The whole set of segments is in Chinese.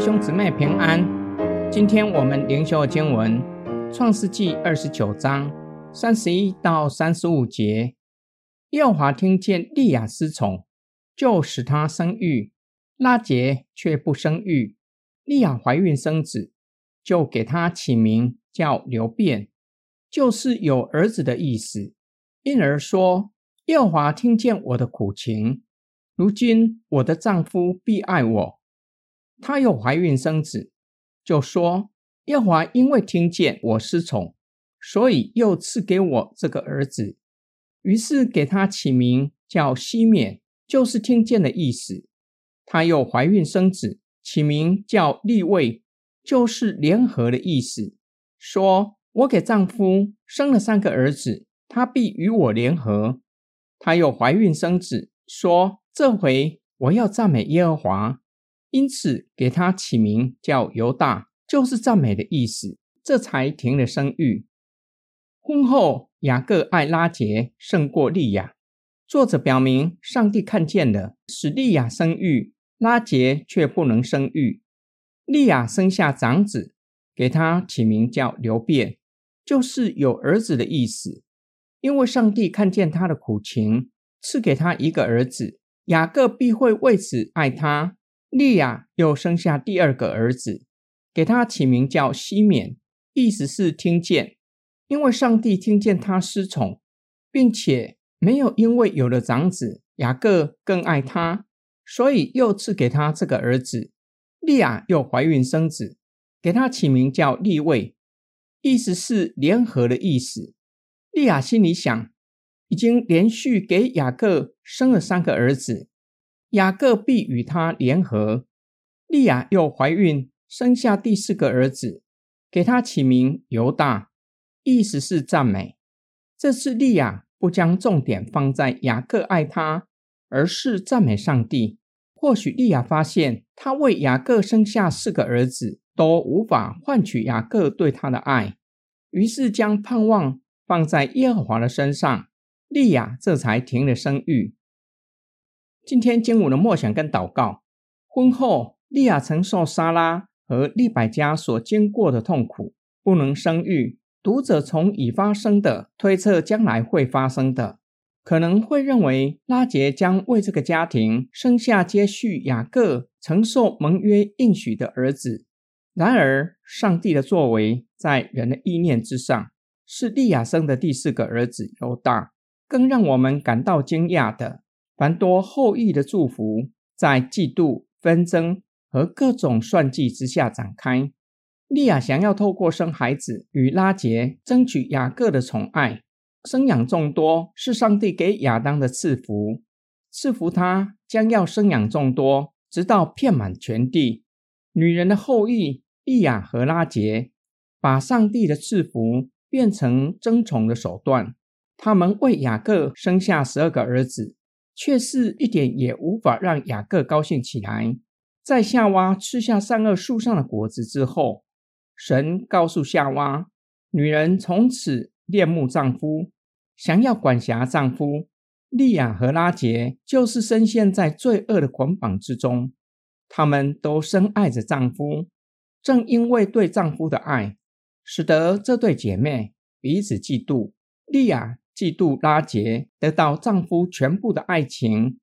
兄姊妹平安。今天我们灵修经文《创世纪二十九章三十一到三十五节。耶和华听见利亚失宠，就使她生育；拉杰却不生育。利亚怀孕生子，就给他起名叫刘辩，就是有儿子的意思。因而说：耶和华听见我的苦情，如今我的丈夫必爱我。她又怀孕生子，就说：“耶和华因为听见我失宠，所以又赐给我这个儿子。”于是给他起名叫西缅，就是听见的意思。她又怀孕生子，起名叫利位，就是联合的意思。说：“我给丈夫生了三个儿子，他必与我联合。”她又怀孕生子，说：“这回我要赞美耶和华。”因此，给他起名叫犹大，就是赞美的意思。这才停了生育。婚后，雅各爱拉杰胜过利亚。作者表明，上帝看见了，使利亚生育，拉杰却不能生育。利亚生下长子，给他起名叫刘辩，就是有儿子的意思。因为上帝看见他的苦情，赐给他一个儿子，雅各必会为此爱他。利亚又生下第二个儿子，给他起名叫西缅，意思是听见。因为上帝听见他失宠，并且没有因为有了长子雅各更爱他，所以又赐给他这个儿子。利亚又怀孕生子，给他起名叫利位，意思是联合的意思。利亚心里想，已经连续给雅各生了三个儿子。雅各必与他联合，利亚又怀孕，生下第四个儿子，给他起名犹大，意思是赞美。这次利亚不将重点放在雅各爱他，而是赞美上帝。或许利亚发现，他为雅各生下四个儿子，都无法换取雅各对他的爱，于是将盼望放在耶和华的身上，利亚这才停了生育。今天经文的默想跟祷告。婚后，利亚承受莎拉和利百加所经过的痛苦，不能生育。读者从已发生的推测将来会发生的，可能会认为拉杰将为这个家庭生下接续雅各承受盟约应许的儿子。然而，上帝的作为在人的意念之上，是利亚生的第四个儿子犹大。更让我们感到惊讶的。繁多后裔的祝福，在嫉妒、纷争和各种算计之下展开。利亚想要透过生孩子与拉杰争取雅各的宠爱，生养众多是上帝给亚当的赐福，赐福他将要生养众多，直到遍满全地。女人的后裔利亚和拉杰，把上帝的赐福变成争宠的手段。他们为雅各生下十二个儿子。却是一点也无法让雅各高兴起来。在夏娃吃下善恶树上的果子之后，神告诉夏娃，女人从此恋慕丈夫，想要管辖丈夫。利亚和拉杰就是深陷在罪恶的捆绑之中，她们都深爱着丈夫，正因为对丈夫的爱，使得这对姐妹彼此嫉妒。利亚。嫉妒拉杰得到丈夫全部的爱情，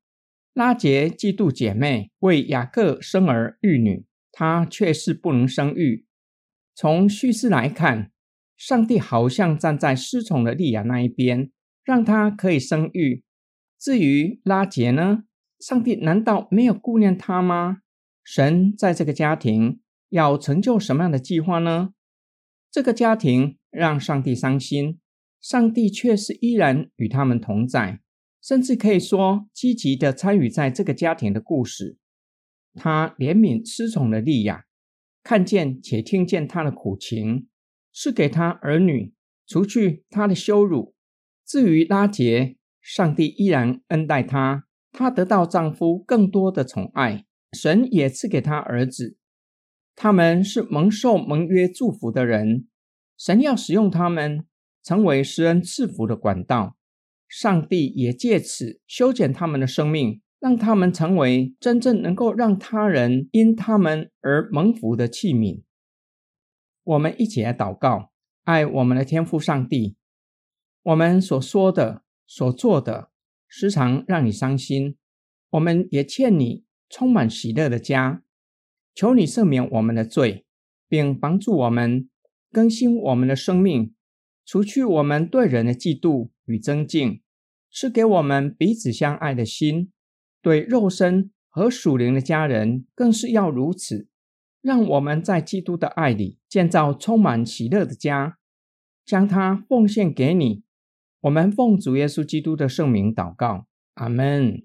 拉杰嫉妒姐妹为雅各生儿育女，她却是不能生育。从叙事来看，上帝好像站在失宠的利亚那一边，让她可以生育。至于拉杰呢？上帝难道没有顾念他吗？神在这个家庭要成就什么样的计划呢？这个家庭让上帝伤心。上帝却是依然与他们同在，甚至可以说积极的参与在这个家庭的故事。他怜悯失宠的利亚，看见且听见他的苦情，是给他儿女，除去他的羞辱。至于拉杰，上帝依然恩待他，他得到丈夫更多的宠爱，神也赐给他儿子。他们是蒙受盟约祝福的人，神要使用他们。成为施恩赐福的管道，上帝也借此修剪他们的生命，让他们成为真正能够让他人因他们而蒙福的器皿。我们一起来祷告，爱我们的天父上帝。我们所说的、所做的，时常让你伤心。我们也欠你充满喜乐的家。求你赦免我们的罪，并帮助我们更新我们的生命，除去我们对人的嫉妒与增敬，赐给我们彼此相爱的心。对肉身和属灵的家人，更是要如此。让我们在基督的爱里建造充满喜乐的家，将它奉献给你。我们奉主耶稣基督的圣名祷告，阿门。